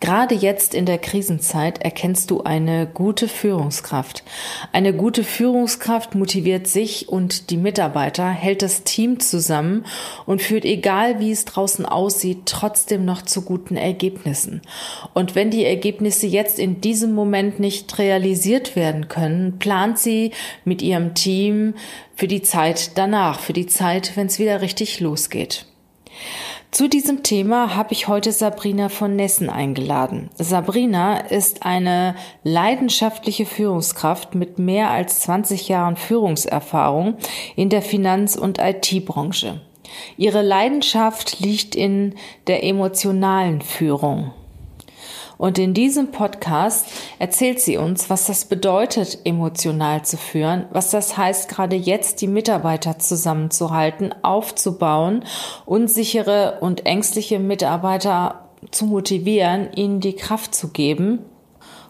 Gerade jetzt in der Krisenzeit erkennst du eine gute Führungskraft. Eine gute Führungskraft motiviert sich und die Mitarbeiter, hält das Team zusammen und führt, egal wie es draußen aussieht, trotzdem noch zu guten Ergebnissen. Und wenn die Ergebnisse jetzt in diesem Moment nicht realisiert werden können, plant sie mit ihrem Team für die Zeit danach, für die Zeit, wenn es wieder richtig losgeht. Zu diesem Thema habe ich heute Sabrina von Nessen eingeladen. Sabrina ist eine leidenschaftliche Führungskraft mit mehr als 20 Jahren Führungserfahrung in der Finanz- und IT-Branche. Ihre Leidenschaft liegt in der emotionalen Führung. Und in diesem Podcast erzählt sie uns, was das bedeutet, emotional zu führen, was das heißt, gerade jetzt die Mitarbeiter zusammenzuhalten, aufzubauen, unsichere und ängstliche Mitarbeiter zu motivieren, ihnen die Kraft zu geben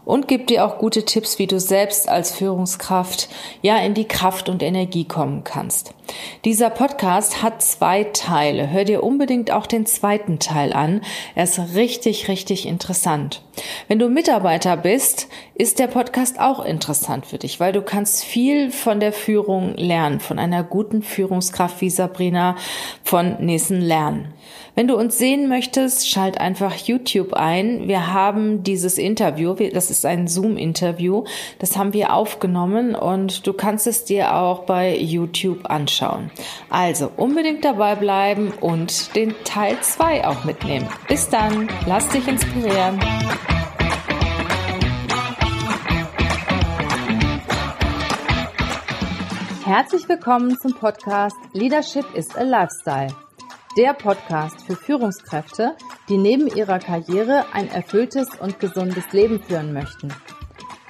und gibt dir auch gute Tipps, wie du selbst als Führungskraft ja in die Kraft und Energie kommen kannst. Dieser Podcast hat zwei Teile. Hör dir unbedingt auch den zweiten Teil an. Er ist richtig, richtig interessant. Wenn du Mitarbeiter bist, ist der Podcast auch interessant für dich, weil du kannst viel von der Führung lernen, von einer guten Führungskraft wie Sabrina von Nissen lernen. Wenn du uns sehen möchtest, schalt einfach YouTube ein. Wir haben dieses Interview, das ist ein Zoom-Interview, das haben wir aufgenommen und du kannst es dir auch bei YouTube anschauen. Also unbedingt dabei bleiben und den Teil 2 auch mitnehmen. Bis dann, lass dich inspirieren. Herzlich willkommen zum Podcast Leadership is a Lifestyle der Podcast für Führungskräfte, die neben ihrer Karriere ein erfülltes und gesundes Leben führen möchten.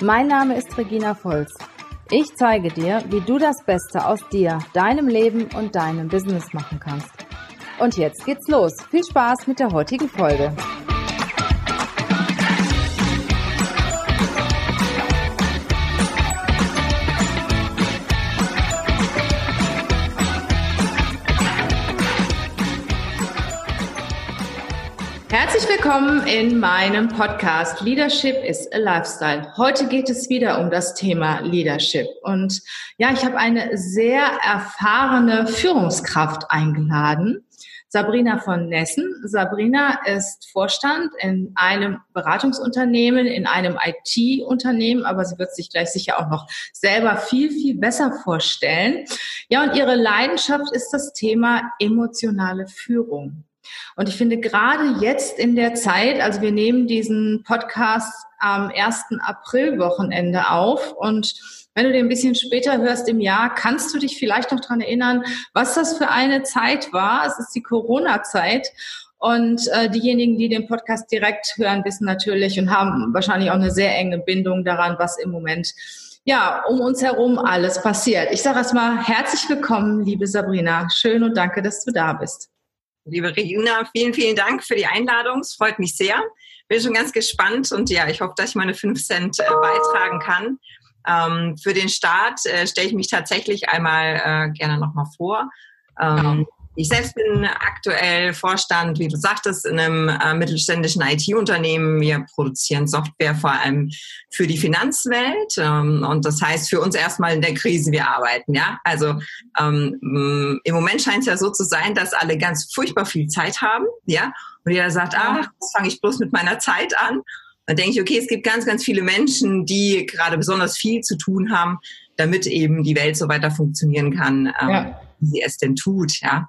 Mein Name ist Regina Volz. Ich zeige dir, wie du das Beste aus dir, deinem Leben und deinem Business machen kannst. Und jetzt geht's los. Viel Spaß mit der heutigen Folge. Herzlich willkommen in meinem Podcast Leadership is a Lifestyle. Heute geht es wieder um das Thema Leadership. Und ja, ich habe eine sehr erfahrene Führungskraft eingeladen. Sabrina von Nessen. Sabrina ist Vorstand in einem Beratungsunternehmen, in einem IT-Unternehmen, aber sie wird sich gleich sicher auch noch selber viel, viel besser vorstellen. Ja, und ihre Leidenschaft ist das Thema emotionale Führung. Und ich finde gerade jetzt in der Zeit, also wir nehmen diesen Podcast am 1. April-Wochenende auf und wenn du den ein bisschen später hörst im Jahr, kannst du dich vielleicht noch dran erinnern, was das für eine Zeit war. Es ist die Corona-Zeit. Und äh, diejenigen, die den Podcast direkt hören, wissen natürlich und haben wahrscheinlich auch eine sehr enge Bindung daran, was im Moment ja um uns herum alles passiert. Ich sage erstmal herzlich willkommen, liebe Sabrina. Schön und danke, dass du da bist. Liebe Regina, vielen, vielen Dank für die Einladung. Es freut mich sehr. Bin schon ganz gespannt und ja, ich hoffe, dass ich meine 5 Cent äh, beitragen kann. Ähm, für den Start äh, stelle ich mich tatsächlich einmal äh, gerne nochmal vor. Ähm, ich selbst bin aktuell Vorstand, wie du sagtest, in einem äh, mittelständischen IT-Unternehmen. Wir produzieren Software vor allem für die Finanzwelt. Ähm, und das heißt für uns erstmal in der Krise, wir arbeiten. Ja, also ähm, im Moment scheint es ja so zu sein, dass alle ganz furchtbar viel Zeit haben. Ja, und jeder sagt, ach, jetzt fange ich bloß mit meiner Zeit an. Dann denke ich, okay, es gibt ganz, ganz viele Menschen, die gerade besonders viel zu tun haben, damit eben die Welt so weiter funktionieren kann. Ähm, ja wie sie es denn tut. Ja.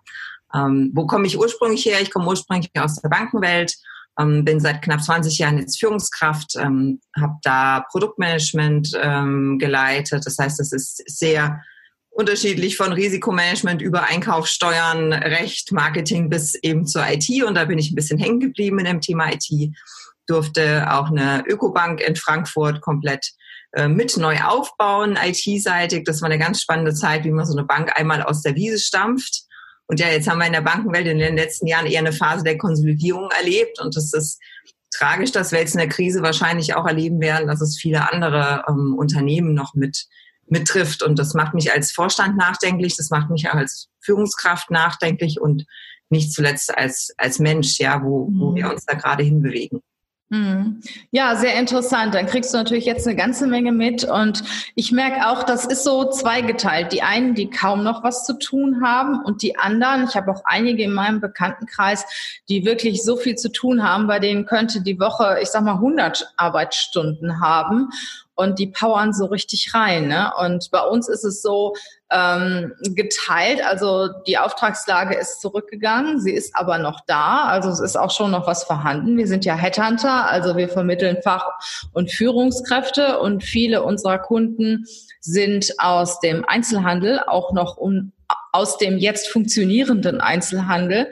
Ähm, wo komme ich ursprünglich her? Ich komme ursprünglich aus der Bankenwelt, ähm, bin seit knapp 20 Jahren jetzt Führungskraft, ähm, habe da Produktmanagement ähm, geleitet. Das heißt, es ist sehr unterschiedlich von Risikomanagement über Einkauf, Steuern, Recht, Marketing bis eben zur IT. Und da bin ich ein bisschen hängen geblieben in dem Thema IT. Durfte auch eine Ökobank in Frankfurt komplett äh, mit neu aufbauen, IT-seitig. Das war eine ganz spannende Zeit, wie man so eine Bank einmal aus der Wiese stampft. Und ja, jetzt haben wir in der Bankenwelt in den letzten Jahren eher eine Phase der Konsolidierung erlebt. Und das ist tragisch, dass wir jetzt in der Krise wahrscheinlich auch erleben werden, dass es viele andere ähm, Unternehmen noch mit mittrifft. Und das macht mich als Vorstand nachdenklich, das macht mich auch als Führungskraft nachdenklich und nicht zuletzt als, als Mensch, ja, wo, wo wir mhm. uns da gerade hinbewegen. Mhm. Ja, sehr interessant. Dann kriegst du natürlich jetzt eine ganze Menge mit. Und ich merke auch, das ist so zweigeteilt. Die einen, die kaum noch was zu tun haben und die anderen, ich habe auch einige in meinem Bekanntenkreis, die wirklich so viel zu tun haben, bei denen könnte die Woche, ich sag mal, 100 Arbeitsstunden haben und die powern so richtig rein. Ne? Und bei uns ist es so ähm, geteilt. Also die Auftragslage ist zurückgegangen, sie ist aber noch da. Also es ist auch schon noch was vorhanden. Wir sind ja Headhunter, also wir vermitteln Fach- und Führungskräfte und viele unserer Kunden sind aus dem Einzelhandel, auch noch um, aus dem jetzt funktionierenden Einzelhandel.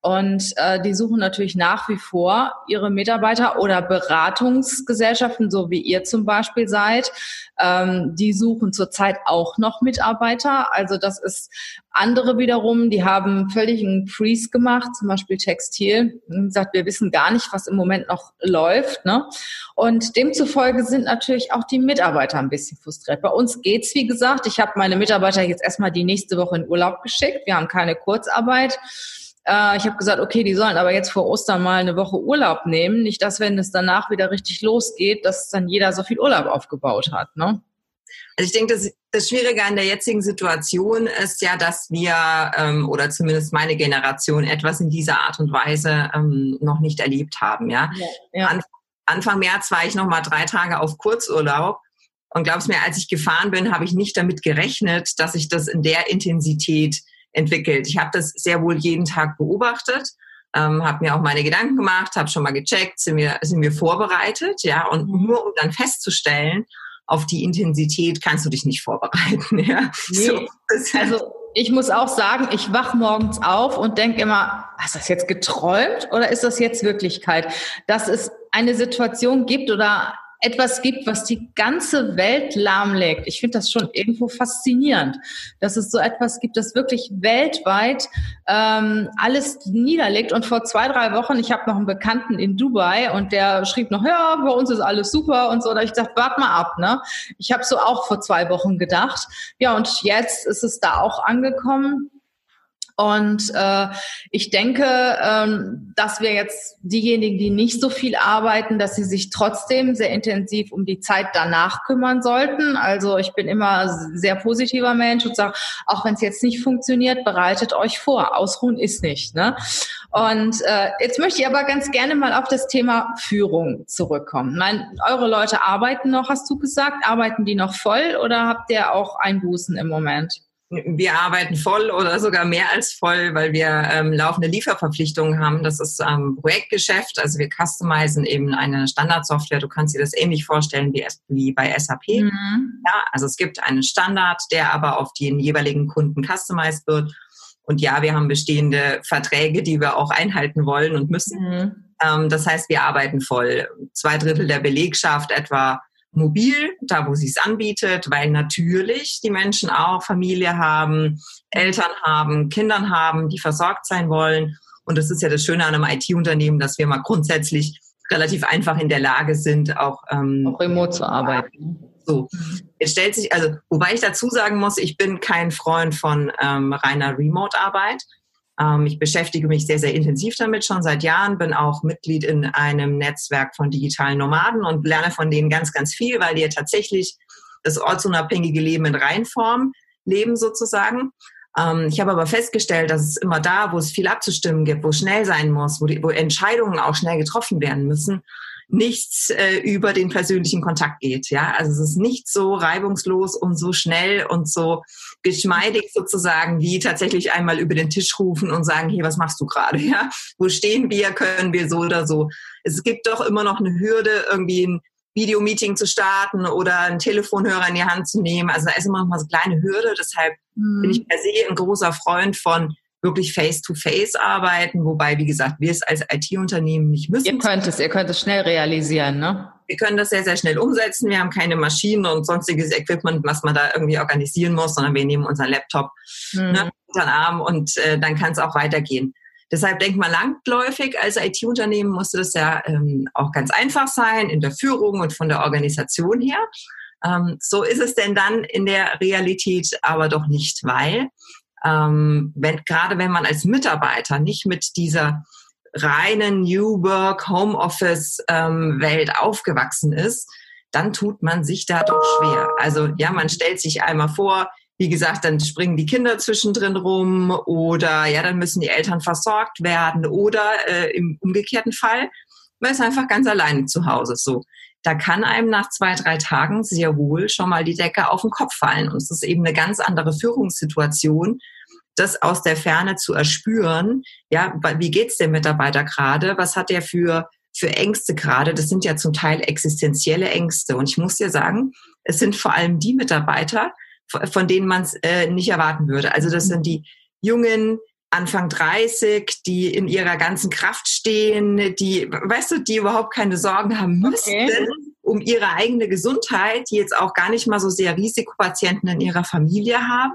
Und äh, die suchen natürlich nach wie vor ihre Mitarbeiter oder Beratungsgesellschaften, so wie ihr zum Beispiel seid. Ähm, die suchen zurzeit auch noch Mitarbeiter. Also das ist andere wiederum, die haben völlig einen Freeze gemacht, zum Beispiel Textil. Und gesagt, wir wissen gar nicht, was im Moment noch läuft. Ne? Und demzufolge sind natürlich auch die Mitarbeiter ein bisschen frustriert. Bei uns geht's, wie gesagt. Ich habe meine Mitarbeiter jetzt erstmal die nächste Woche in Urlaub geschickt. Wir haben keine Kurzarbeit. Äh, ich habe gesagt, okay, die sollen aber jetzt vor Ostern mal eine Woche Urlaub nehmen. Nicht, dass wenn es danach wieder richtig losgeht, dass dann jeder so viel Urlaub aufgebaut hat. Ne? Also ich denke, das, das Schwierige an der jetzigen Situation ist ja, dass wir ähm, oder zumindest meine Generation etwas in dieser Art und Weise ähm, noch nicht erlebt haben. Ja, ja, ja. An, Anfang März war ich noch mal drei Tage auf Kurzurlaub und glaubst mir, als ich gefahren bin, habe ich nicht damit gerechnet, dass ich das in der Intensität entwickelt. Ich habe das sehr wohl jeden Tag beobachtet, ähm, habe mir auch meine Gedanken gemacht, habe schon mal gecheckt, sind wir, sind wir vorbereitet, ja, und mhm. nur um dann festzustellen, auf die Intensität kannst du dich nicht vorbereiten. Ja? Nee. So, also ich muss auch sagen, ich wach morgens auf und denke immer, hast du das jetzt geträumt oder ist das jetzt Wirklichkeit? Dass es eine Situation gibt oder etwas gibt, was die ganze Welt lahmlegt. Ich finde das schon irgendwo faszinierend, dass es so etwas gibt, das wirklich weltweit ähm, alles niederlegt. Und vor zwei, drei Wochen, ich habe noch einen Bekannten in Dubai und der schrieb noch, ja, bei uns ist alles super und so. Da ich gesagt, wart mal ab. Ne? Ich habe so auch vor zwei Wochen gedacht. Ja, und jetzt ist es da auch angekommen. Und äh, ich denke, ähm, dass wir jetzt diejenigen, die nicht so viel arbeiten, dass sie sich trotzdem sehr intensiv um die Zeit danach kümmern sollten. Also ich bin immer sehr positiver Mensch und sage, auch wenn es jetzt nicht funktioniert, bereitet euch vor. Ausruhen ist nicht. Ne? Und äh, jetzt möchte ich aber ganz gerne mal auf das Thema Führung zurückkommen. Nein, eure Leute arbeiten noch, hast du gesagt. Arbeiten die noch voll oder habt ihr auch Einbußen im Moment? Wir arbeiten voll oder sogar mehr als voll, weil wir ähm, laufende Lieferverpflichtungen haben. Das ist ähm, Projektgeschäft. Also wir customizen eben eine Standardsoftware. Du kannst dir das ähnlich vorstellen wie, wie bei SAP. Mhm. Ja, also es gibt einen Standard, der aber auf den jeweiligen Kunden customized wird. Und ja, wir haben bestehende Verträge, die wir auch einhalten wollen und müssen. Mhm. Ähm, das heißt, wir arbeiten voll. Zwei Drittel der Belegschaft etwa mobil, da wo sie es anbietet, weil natürlich die Menschen auch Familie haben, Eltern haben, Kindern haben, die versorgt sein wollen. Und das ist ja das Schöne an einem IT-Unternehmen, dass wir mal grundsätzlich relativ einfach in der Lage sind, auch, ähm, auch remote zu arbeiten. So, es stellt sich, also, wobei ich dazu sagen muss, ich bin kein Freund von ähm, reiner Remote-Arbeit. Ähm, ich beschäftige mich sehr, sehr intensiv damit schon seit Jahren, bin auch Mitglied in einem Netzwerk von digitalen Nomaden und lerne von denen ganz, ganz viel, weil die ja tatsächlich das ortsunabhängige Leben in Reinform leben sozusagen. Ähm, ich habe aber festgestellt, dass es immer da, wo es viel abzustimmen gibt, wo schnell sein muss, wo, die, wo Entscheidungen auch schnell getroffen werden müssen, nichts äh, über den persönlichen Kontakt geht. Ja, also es ist nicht so reibungslos und so schnell und so geschmeidig sozusagen wie tatsächlich einmal über den Tisch rufen und sagen, hier, was machst du gerade? Ja, wo stehen wir? Können wir so oder so? Es gibt doch immer noch eine Hürde, irgendwie ein Videomeeting zu starten oder einen Telefonhörer in die Hand zu nehmen. Also da ist immer noch mal so eine kleine Hürde. Deshalb mhm. bin ich per se ein großer Freund von wirklich face-to-face -face arbeiten, wobei, wie gesagt, wir es als IT-Unternehmen nicht müssen. Ihr könnt es, ihr könnt es schnell realisieren, ne? Wir können das sehr, sehr schnell umsetzen. Wir haben keine Maschinen und sonstiges Equipment, was man da irgendwie organisieren muss, sondern wir nehmen unseren Laptop mhm. ne, unter den Arm und äh, dann kann es auch weitergehen. Deshalb denkt man langläufig, als IT-Unternehmen musste das ja ähm, auch ganz einfach sein in der Führung und von der Organisation her. Ähm, so ist es denn dann in der Realität aber doch nicht, weil ähm, wenn, gerade wenn man als Mitarbeiter nicht mit dieser reinen New Work, Homeoffice ähm, Welt aufgewachsen ist, dann tut man sich da doch schwer. Also ja, man stellt sich einmal vor, wie gesagt, dann springen die Kinder zwischendrin rum oder ja, dann müssen die Eltern versorgt werden oder äh, im umgekehrten Fall, man ist einfach ganz alleine zu Hause. So, da kann einem nach zwei, drei Tagen sehr wohl schon mal die Decke auf den Kopf fallen. Und es ist eben eine ganz andere Führungssituation, das aus der Ferne zu erspüren. Ja, wie geht's dem Mitarbeiter gerade? Was hat er für für Ängste gerade? Das sind ja zum Teil existenzielle Ängste. Und ich muss dir sagen, es sind vor allem die Mitarbeiter, von denen man es äh, nicht erwarten würde. Also das sind die jungen, Anfang 30, die in ihrer ganzen Kraft stehen, die, weißt du, die überhaupt keine Sorgen haben müssten okay. um ihre eigene Gesundheit, die jetzt auch gar nicht mal so sehr Risikopatienten in ihrer Familie haben.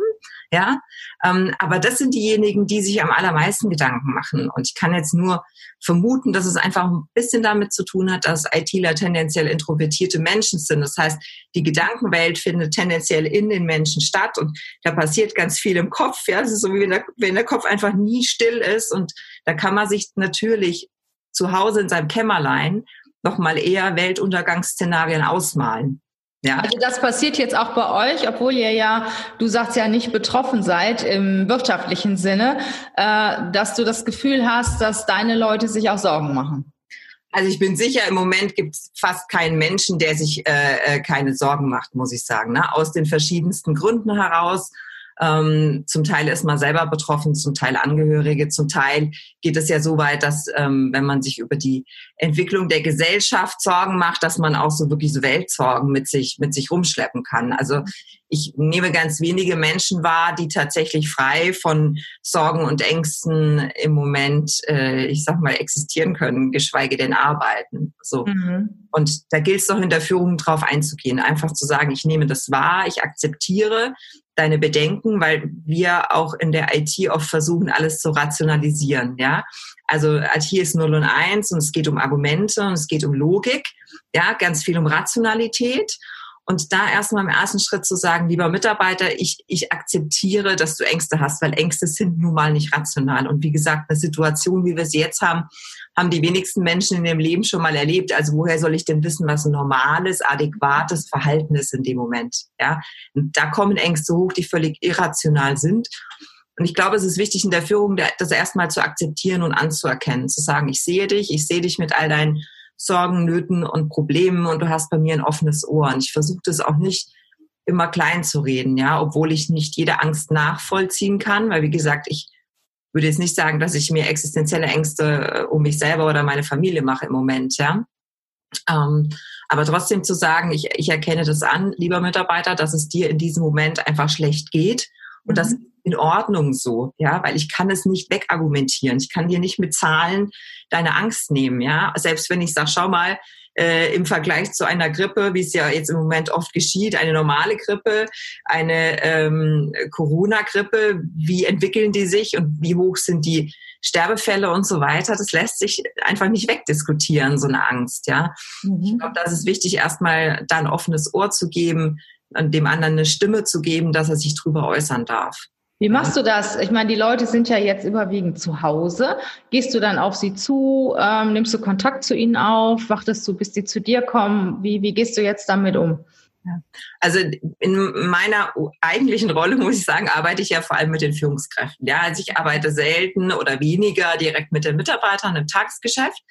Ja, ähm, aber das sind diejenigen, die sich am allermeisten Gedanken machen. Und ich kann jetzt nur vermuten, dass es einfach ein bisschen damit zu tun hat, dass ITler tendenziell introvertierte Menschen sind. Das heißt, die Gedankenwelt findet tendenziell in den Menschen statt und da passiert ganz viel im Kopf. Ja, das ist so wie wenn der, wenn der Kopf einfach nie still ist und da kann man sich natürlich zu Hause in seinem Kämmerlein nochmal eher Weltuntergangsszenarien ausmalen. Ja. Also das passiert jetzt auch bei euch, obwohl ihr ja, du sagst ja nicht betroffen seid im wirtschaftlichen Sinne, äh, dass du das Gefühl hast, dass deine Leute sich auch Sorgen machen. Also ich bin sicher, im Moment gibt es fast keinen Menschen, der sich äh, äh, keine Sorgen macht, muss ich sagen. Ne? Aus den verschiedensten Gründen heraus. Ähm, zum Teil ist man selber betroffen, zum Teil Angehörige, zum Teil geht es ja so weit, dass ähm, wenn man sich über die Entwicklung der Gesellschaft Sorgen macht, dass man auch so wirklich so Weltsorgen mit sich mit sich rumschleppen kann. Also ich nehme ganz wenige Menschen wahr, die tatsächlich frei von Sorgen und Ängsten im Moment, äh, ich sag mal, existieren können, geschweige denn arbeiten. So. Mhm. Und da gilt es doch in der Führung drauf einzugehen, einfach zu sagen, ich nehme das wahr, ich akzeptiere, deine Bedenken, weil wir auch in der IT oft versuchen, alles zu rationalisieren, ja. Also IT ist 0 und 1 und es geht um Argumente und es geht um Logik, ja, ganz viel um Rationalität. Und da erstmal im ersten Schritt zu sagen, lieber Mitarbeiter, ich, ich akzeptiere, dass du Ängste hast, weil Ängste sind nun mal nicht rational. Und wie gesagt, eine Situation, wie wir sie jetzt haben, haben die wenigsten Menschen in ihrem Leben schon mal erlebt. Also woher soll ich denn wissen, was ein normales, adäquates Verhalten ist in dem Moment? Ja, und da kommen Ängste hoch, die völlig irrational sind. Und ich glaube, es ist wichtig in der Führung, das erstmal zu akzeptieren und anzuerkennen, zu sagen, ich sehe dich, ich sehe dich mit all deinen Sorgen, Nöten und Problemen und du hast bei mir ein offenes Ohr. Und ich versuche das auch nicht immer klein zu reden, ja, obwohl ich nicht jede Angst nachvollziehen kann, weil wie gesagt, ich würde jetzt nicht sagen, dass ich mir existenzielle Ängste äh, um mich selber oder meine Familie mache im Moment, ja. Ähm, aber trotzdem zu sagen, ich, ich erkenne das an, lieber Mitarbeiter, dass es dir in diesem Moment einfach schlecht geht und mhm. das in Ordnung so, ja, weil ich kann es nicht wegargumentieren. Ich kann dir nicht mit Zahlen deine Angst nehmen, ja. Selbst wenn ich sage, schau mal, äh, im Vergleich zu einer Grippe, wie es ja jetzt im Moment oft geschieht, eine normale Grippe, eine ähm, Corona-Grippe, wie entwickeln die sich und wie hoch sind die Sterbefälle und so weiter, das lässt sich einfach nicht wegdiskutieren, so eine Angst, ja. Mhm. Ich glaube, das ist wichtig, erstmal da ein offenes Ohr zu geben, dem anderen eine Stimme zu geben, dass er sich drüber äußern darf. Wie machst du das? Ich meine, die Leute sind ja jetzt überwiegend zu Hause. Gehst du dann auf sie zu? Ähm, nimmst du Kontakt zu ihnen auf? Wartest du, bis die zu dir kommen? Wie, wie gehst du jetzt damit um? Also in meiner eigentlichen Rolle, muss ich sagen, arbeite ich ja vor allem mit den Führungskräften. Ja, also ich arbeite selten oder weniger direkt mit den Mitarbeitern im Tagesgeschäft.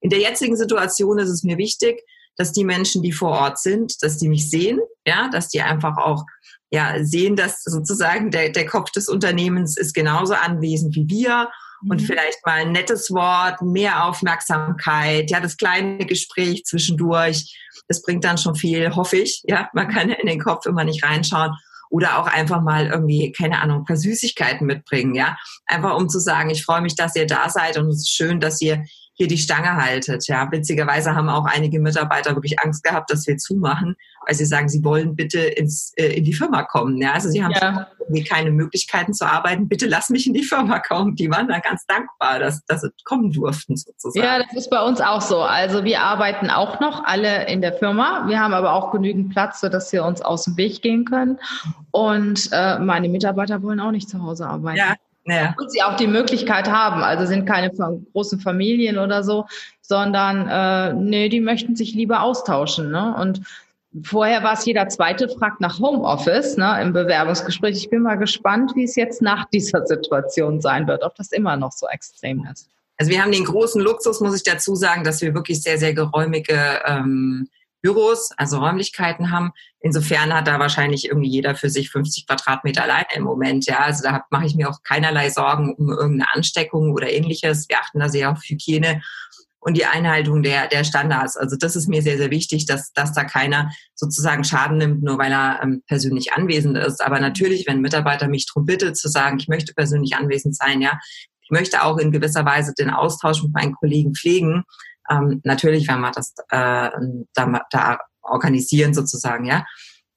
In der jetzigen Situation ist es mir wichtig, dass die Menschen, die vor Ort sind, dass die mich sehen, ja, dass die einfach auch ja, sehen, dass sozusagen der, der Kopf des Unternehmens ist genauso anwesend wie wir. Und mhm. vielleicht mal ein nettes Wort, mehr Aufmerksamkeit, ja, das kleine Gespräch zwischendurch, das bringt dann schon viel, hoffe ich, ja, man kann in den Kopf immer nicht reinschauen. Oder auch einfach mal irgendwie, keine Ahnung, ein paar Süßigkeiten mitbringen, ja, einfach um zu sagen, ich freue mich, dass ihr da seid und es ist schön, dass ihr hier die Stange haltet. Ja, witzigerweise haben auch einige Mitarbeiter wirklich Angst gehabt, dass wir zumachen, weil sie sagen, sie wollen bitte ins, äh, in die Firma kommen. Ja, also sie haben ja. irgendwie keine Möglichkeiten zu arbeiten. Bitte lass mich in die Firma kommen. Die waren da ganz dankbar, dass, dass sie kommen durften sozusagen. Ja, das ist bei uns auch so. Also wir arbeiten auch noch alle in der Firma. Wir haben aber auch genügend Platz, sodass wir uns aus dem Weg gehen können. Und äh, meine Mitarbeiter wollen auch nicht zu Hause arbeiten. Ja, Ja. Und sie auch die Möglichkeit haben. Also sind keine großen Familien oder so, sondern äh, nee, die möchten sich lieber austauschen. Ne? Und vorher war es jeder zweite fragt nach Homeoffice ne, im Bewerbungsgespräch. Ich bin mal gespannt, wie es jetzt nach dieser Situation sein wird, ob das immer noch so extrem ist. Also wir haben den großen Luxus, muss ich dazu sagen, dass wir wirklich sehr, sehr geräumige ähm, Büros, also Räumlichkeiten haben. Insofern hat da wahrscheinlich irgendwie jeder für sich 50 Quadratmeter alleine im Moment. Ja, also da mache ich mir auch keinerlei Sorgen um irgendeine Ansteckung oder ähnliches. Wir achten da sehr auf Hygiene und die Einhaltung der, der Standards. Also das ist mir sehr, sehr wichtig, dass, dass da keiner sozusagen Schaden nimmt, nur weil er ähm, persönlich anwesend ist. Aber natürlich, wenn ein Mitarbeiter mich darum bittet, zu sagen, ich möchte persönlich anwesend sein, ja, ich möchte auch in gewisser Weise den Austausch mit meinen Kollegen pflegen, ähm, natürlich werden wir das äh, da, da organisieren sozusagen, ja.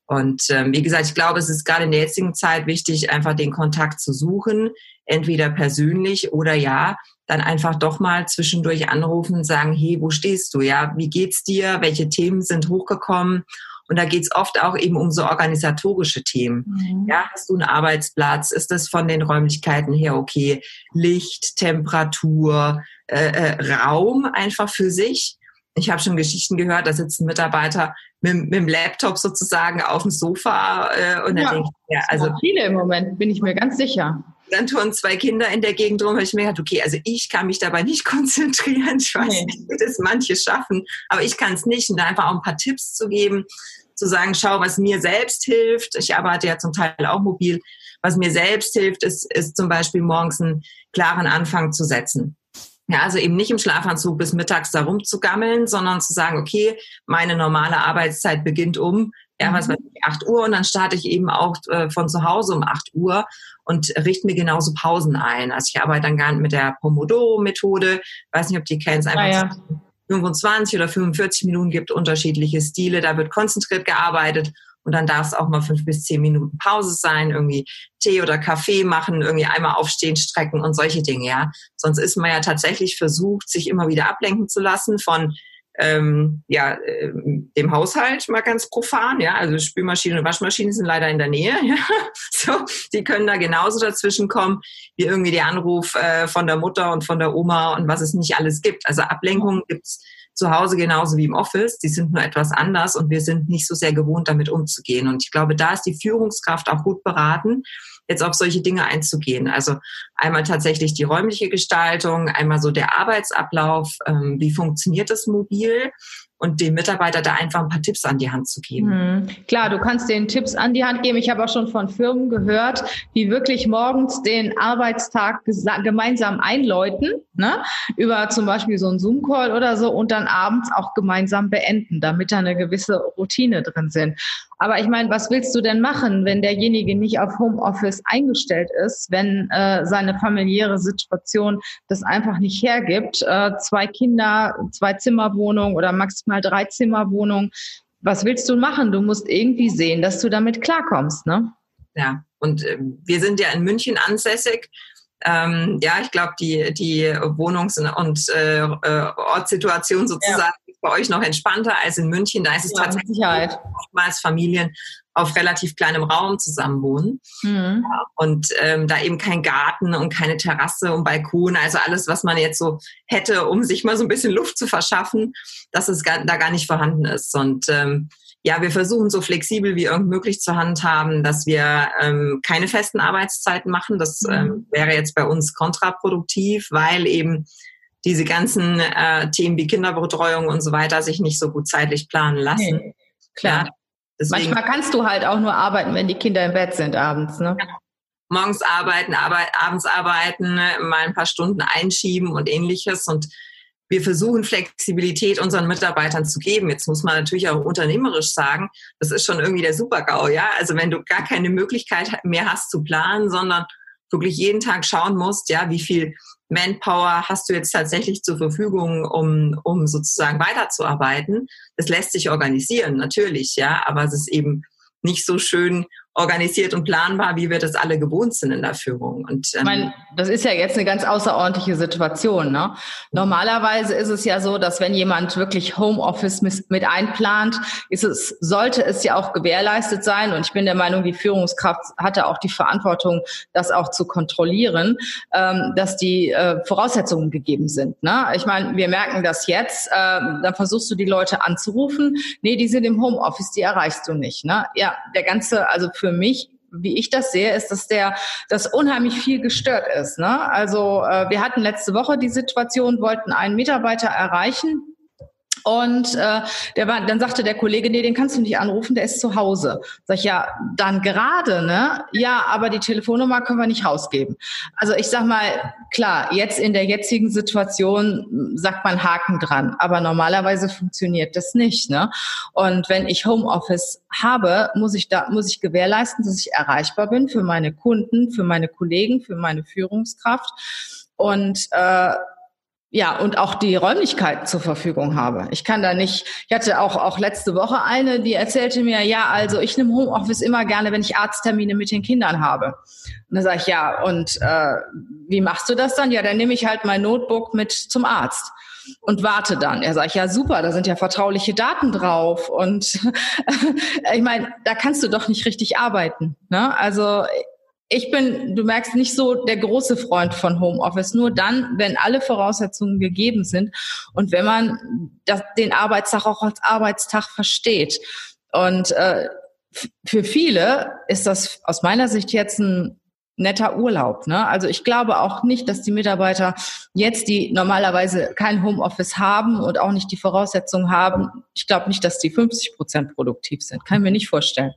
Und ähm, wie gesagt, ich glaube, es ist gerade in der jetzigen Zeit wichtig, einfach den Kontakt zu suchen, entweder persönlich oder ja, dann einfach doch mal zwischendurch anrufen und sagen, hey, wo stehst du? Ja, wie geht's dir? Welche Themen sind hochgekommen? Und da geht's oft auch eben um so organisatorische Themen. Mhm. Ja, hast du einen Arbeitsplatz? Ist das von den Räumlichkeiten her okay? Licht, Temperatur, äh, äh, Raum einfach für sich. Ich habe schon Geschichten gehört, da sitzt ein Mitarbeiter mit, mit dem Laptop sozusagen auf dem Sofa äh, und ja, dann denke ich, ja, also viele im Moment, bin ich mir ganz sicher. Dann tun zwei Kinder in der Gegend rum, habe ich mir gedacht, okay, also ich kann mich dabei nicht konzentrieren. Ich weiß nee. nicht, wie das manche schaffen, aber ich kann es nicht. Und da einfach auch ein paar Tipps zu geben, zu sagen, schau, was mir selbst hilft. Ich arbeite ja zum Teil auch mobil. Was mir selbst hilft, ist, ist zum Beispiel morgens einen klaren Anfang zu setzen. Ja, also eben nicht im Schlafanzug bis mittags da rumzugammeln, sondern zu sagen, okay, meine normale Arbeitszeit beginnt um, ja, was mhm. weiß ich, 8 Uhr und dann starte ich eben auch äh, von zu Hause um 8 Uhr und richte mir genauso Pausen ein. Also ich arbeite dann gerne mit der Pomodoro-Methode, weiß nicht, ob die kennst, einfach ah, ja. 25 oder 45 Minuten gibt unterschiedliche Stile, da wird konzentriert gearbeitet und dann darf es auch mal fünf bis zehn Minuten Pause sein, irgendwie Tee oder Kaffee machen, irgendwie einmal aufstehen, strecken und solche Dinge, ja. Sonst ist man ja tatsächlich versucht, sich immer wieder ablenken zu lassen von ähm, ja, äh, dem Haushalt mal ganz profan, ja, also Spülmaschine und Waschmaschine sind leider in der Nähe, ja, so, die können da genauso dazwischen kommen, wie irgendwie der Anruf äh, von der Mutter und von der Oma und was es nicht alles gibt. Also Ablenkungen gibt's zu Hause genauso wie im Office. Die sind nur etwas anders und wir sind nicht so sehr gewohnt, damit umzugehen. Und ich glaube, da ist die Führungskraft auch gut beraten, jetzt auf solche Dinge einzugehen. Also einmal tatsächlich die räumliche Gestaltung, einmal so der Arbeitsablauf, ähm, wie funktioniert das mobil und dem Mitarbeiter da einfach ein paar Tipps an die Hand zu geben. Mhm. Klar, du kannst den Tipps an die Hand geben. Ich habe auch schon von Firmen gehört, die wirklich morgens den Arbeitstag gemeinsam einläuten, ne? über zum Beispiel so einen Zoom-Call oder so und dann abends auch gemeinsam beenden, damit da eine gewisse Routine drin sind. Aber ich meine, was willst du denn machen, wenn derjenige nicht auf Homeoffice eingestellt ist, wenn äh, seine familiäre Situation das einfach nicht hergibt? Äh, zwei Kinder, zwei Zimmerwohnungen oder maximal drei Zimmerwohnungen. Was willst du machen? Du musst irgendwie sehen, dass du damit klarkommst, ne? Ja, und äh, wir sind ja in München ansässig. Ähm, ja, ich glaube, die, die Wohnungs- und äh, äh Ortssituation sozusagen ja bei euch noch entspannter als in München. Da ist es ja, tatsächlich oftmals Familien auf relativ kleinem Raum zusammenwohnen mhm. ja, und ähm, da eben kein Garten und keine Terrasse und Balkon, also alles, was man jetzt so hätte, um sich mal so ein bisschen Luft zu verschaffen, dass es gar, da gar nicht vorhanden ist. Und ähm, ja, wir versuchen so flexibel wie irgend möglich zu handhaben, dass wir ähm, keine festen Arbeitszeiten machen. Das mhm. ähm, wäre jetzt bei uns kontraproduktiv, weil eben diese ganzen äh, Themen wie Kinderbetreuung und so weiter sich nicht so gut zeitlich planen lassen. Nee, klar. Ja, deswegen, Manchmal kannst du halt auch nur arbeiten, wenn die Kinder im Bett sind abends. Ne? Genau. Morgens arbeiten, arbeit, abends arbeiten, mal ein paar Stunden einschieben und ähnliches. Und wir versuchen Flexibilität unseren Mitarbeitern zu geben. Jetzt muss man natürlich auch unternehmerisch sagen, das ist schon irgendwie der Super-GAU, ja. Also wenn du gar keine Möglichkeit mehr hast zu planen, sondern wirklich jeden Tag schauen musst, ja, wie viel Manpower hast du jetzt tatsächlich zur Verfügung, um, um sozusagen weiterzuarbeiten. Das lässt sich organisieren, natürlich, ja, aber es ist eben nicht so schön organisiert und planbar, wie wir das alle gewohnt sind in der Führung. Und, ähm, ich meine, das ist ja jetzt eine ganz außerordentliche Situation. Ne? Normalerweise ist es ja so, dass wenn jemand wirklich Homeoffice mit einplant, ist es, sollte es ja auch gewährleistet sein. Und ich bin der Meinung, die Führungskraft hatte auch die Verantwortung, das auch zu kontrollieren, ähm, dass die äh, Voraussetzungen gegeben sind. Ne? Ich meine, wir merken das jetzt. Äh, dann versuchst du die Leute anzurufen. Nee, die sind im Homeoffice, die erreichst du nicht. Ne? Ja, der ganze, also für für mich wie ich das sehe, ist, dass der, dass unheimlich viel gestört ist. Ne? Also äh, wir hatten letzte Woche die Situation, wollten einen Mitarbeiter erreichen, und äh, der war, dann sagte der Kollege, nee, den kannst du nicht anrufen, der ist zu Hause. Sag ich, ja, dann gerade, ne? Ja, aber die Telefonnummer können wir nicht rausgeben. Also ich sag mal, klar, jetzt in der jetzigen Situation sagt man Haken dran, aber normalerweise funktioniert das nicht, ne? Und wenn ich Homeoffice habe, muss ich da, muss ich gewährleisten, dass ich erreichbar bin für meine Kunden, für meine Kollegen, für meine Führungskraft. Und äh, ja, und auch die Räumlichkeiten zur Verfügung habe. Ich kann da nicht, ich hatte auch, auch letzte Woche eine, die erzählte mir, ja, also ich nehme Homeoffice immer gerne, wenn ich Arzttermine mit den Kindern habe. Und dann sage ich, ja, und äh, wie machst du das dann? Ja, dann nehme ich halt mein Notebook mit zum Arzt und warte dann. Er sagt, ja super, da sind ja vertrauliche Daten drauf und ich meine, da kannst du doch nicht richtig arbeiten. Ne? Also ich bin, du merkst, nicht so der große Freund von Homeoffice. Nur dann, wenn alle Voraussetzungen gegeben sind und wenn man das, den Arbeitstag auch als Arbeitstag versteht. Und äh, für viele ist das aus meiner Sicht jetzt ein netter Urlaub. Ne? Also ich glaube auch nicht, dass die Mitarbeiter jetzt, die normalerweise kein Homeoffice haben und auch nicht die Voraussetzungen haben, ich glaube nicht, dass die 50 Prozent produktiv sind. Kann ich mir nicht vorstellen.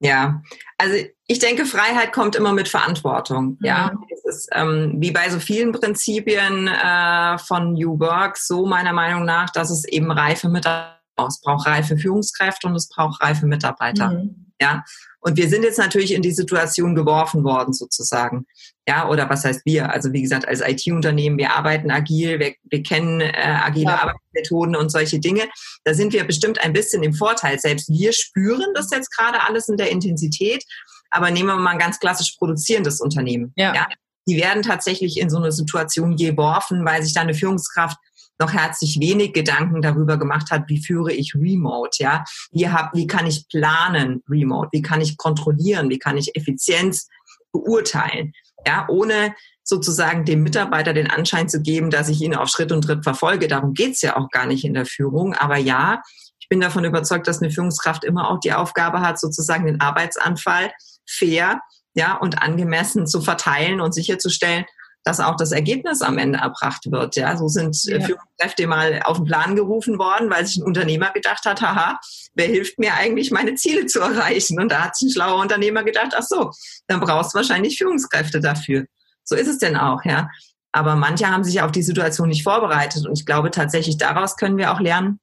Ja, also ich denke, Freiheit kommt immer mit Verantwortung. Ja, mhm. es ist ähm, wie bei so vielen Prinzipien äh, von New Work so meiner Meinung nach, dass es eben reife Mitarbeiter es braucht reife Führungskräfte und es braucht reife Mitarbeiter. Mhm. Ja, und wir sind jetzt natürlich in die Situation geworfen worden, sozusagen. Ja, oder was heißt wir? Also wie gesagt, als IT-Unternehmen, wir arbeiten agil, wir, wir kennen äh, agile ja. Arbeitsmethoden und solche Dinge. Da sind wir bestimmt ein bisschen im Vorteil. Selbst wir spüren das jetzt gerade alles in der Intensität. Aber nehmen wir mal ein ganz klassisch produzierendes Unternehmen. Ja. ja. Die werden tatsächlich in so eine Situation geworfen, weil sich da eine Führungskraft noch herzlich wenig Gedanken darüber gemacht hat, wie führe ich Remote, ja? Wie, hab, wie kann ich planen Remote? Wie kann ich kontrollieren? Wie kann ich Effizienz beurteilen? Ja, ohne sozusagen dem Mitarbeiter den Anschein zu geben, dass ich ihn auf Schritt und Tritt verfolge. Darum geht's ja auch gar nicht in der Führung. Aber ja, ich bin davon überzeugt, dass eine Führungskraft immer auch die Aufgabe hat, sozusagen den Arbeitsanfall fair ja, und angemessen zu verteilen und sicherzustellen, dass auch das Ergebnis am Ende erbracht wird. Ja, so sind äh, ja. Führungskräfte mal auf den Plan gerufen worden, weil sich ein Unternehmer gedacht hat, haha, wer hilft mir eigentlich, meine Ziele zu erreichen? Und da hat sich ein schlauer Unternehmer gedacht, ach so, dann brauchst du wahrscheinlich Führungskräfte dafür. So ist es denn auch, ja. Aber manche haben sich auf die Situation nicht vorbereitet. Und ich glaube tatsächlich, daraus können wir auch lernen,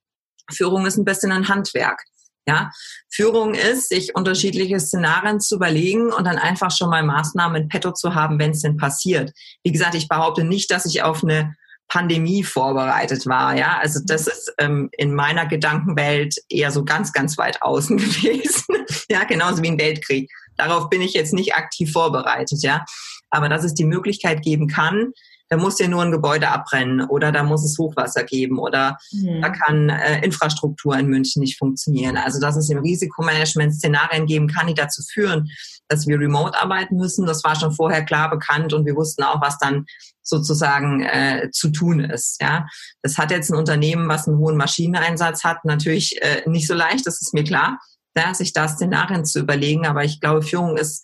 Führung ist ein bisschen ein Handwerk. Ja, Führung ist, sich unterschiedliche Szenarien zu überlegen und dann einfach schon mal Maßnahmen in petto zu haben, wenn es denn passiert. Wie gesagt, ich behaupte nicht, dass ich auf eine Pandemie vorbereitet war. Ja, also das ist ähm, in meiner Gedankenwelt eher so ganz, ganz weit außen gewesen. ja, genauso wie ein Weltkrieg. Darauf bin ich jetzt nicht aktiv vorbereitet. Ja, aber dass es die Möglichkeit geben kann, da muss ja nur ein Gebäude abbrennen oder da muss es Hochwasser geben oder mhm. da kann äh, Infrastruktur in München nicht funktionieren. Also dass es im Risikomanagement Szenarien geben kann, die dazu führen, dass wir remote arbeiten müssen. Das war schon vorher klar bekannt und wir wussten auch, was dann sozusagen äh, zu tun ist. Ja, das hat jetzt ein Unternehmen, was einen hohen Maschineneinsatz hat, natürlich äh, nicht so leicht. Das ist mir klar, ja, sich da Szenarien zu überlegen. Aber ich glaube, Führung ist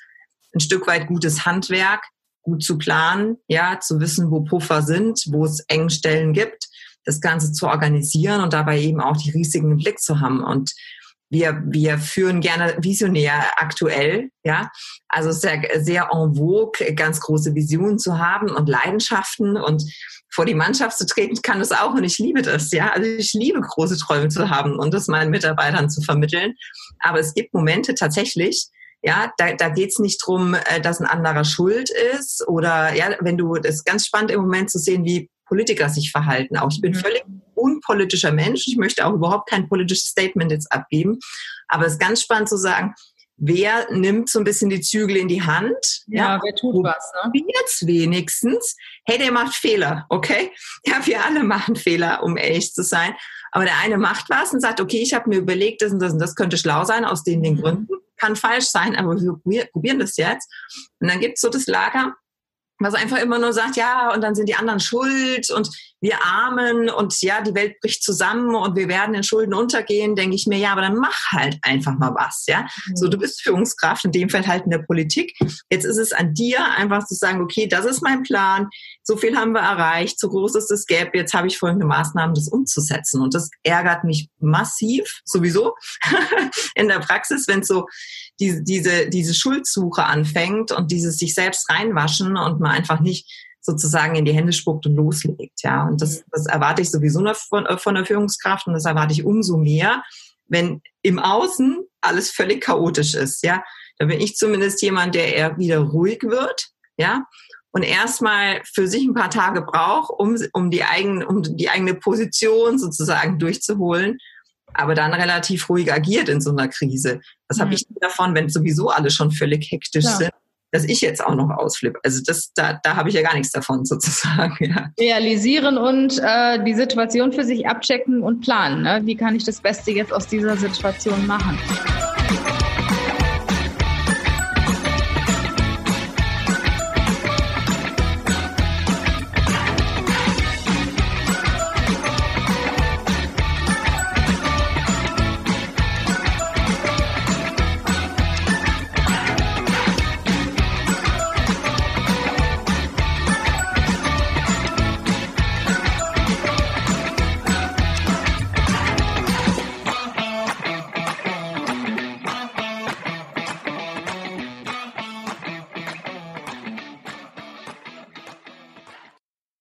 ein Stück weit gutes Handwerk gut zu planen, ja, zu wissen, wo Puffer sind, wo es Engstellen gibt, das Ganze zu organisieren und dabei eben auch die Risiken im Blick zu haben. Und wir, wir führen gerne visionär aktuell, ja. Also sehr, sehr en vogue, ganz große Visionen zu haben und Leidenschaften und vor die Mannschaft zu treten, kann das auch und ich liebe das, ja. Also ich liebe große Träume zu haben und das meinen Mitarbeitern zu vermitteln. Aber es gibt Momente tatsächlich, ja, da, da geht es nicht drum, äh, dass ein anderer schuld ist oder ja, wenn du, das ist ganz spannend im Moment zu sehen, wie Politiker sich verhalten. Auch ich bin mhm. völlig unpolitischer Mensch. Ich möchte auch überhaupt kein politisches Statement jetzt abgeben. Aber es ist ganz spannend zu sagen, wer nimmt so ein bisschen die Zügel in die Hand? Ja, ja wer tut was? Ne? Jetzt wenigstens. Hey, der macht Fehler, okay? Ja, wir alle machen Fehler, um ehrlich zu sein. Aber der eine macht was und sagt, okay, ich habe mir überlegt, das und das und das könnte schlau sein aus den, den mhm. Gründen. Kann falsch sein, aber wir probieren das jetzt. Und dann gibt's so das Lager, was einfach immer nur sagt, ja, und dann sind die anderen schuld und wir Armen und ja, die Welt bricht zusammen und wir werden in Schulden untergehen, denke ich mir, ja, aber dann mach halt einfach mal was, ja. Mhm. So, du bist Führungskraft, in dem Fall halt in der Politik. Jetzt ist es an dir, einfach zu sagen, okay, das ist mein Plan, so viel haben wir erreicht, so groß ist das Gap, jetzt habe ich folgende Maßnahmen, das umzusetzen. Und das ärgert mich massiv, sowieso, in der Praxis, wenn so diese, diese, diese Schuldsuche anfängt und dieses sich selbst reinwaschen und man einfach nicht sozusagen in die Hände spuckt und loslegt. Ja, und das, das erwarte ich sowieso von, von der Führungskraft und das erwarte ich umso mehr, wenn im Außen alles völlig chaotisch ist. Ja, da bin ich zumindest jemand, der eher wieder ruhig wird. Ja, und erstmal für sich ein paar Tage braucht, um, um, die, eigen, um die eigene Position sozusagen durchzuholen aber dann relativ ruhig agiert in so einer Krise. Was mhm. habe ich davon, wenn sowieso alle schon völlig hektisch ja. sind? dass ich jetzt auch noch ausflippe. Also das, da, da habe ich ja gar nichts davon sozusagen. Ja. Realisieren und äh, die Situation für sich abchecken und planen. Ne? Wie kann ich das Beste jetzt aus dieser Situation machen?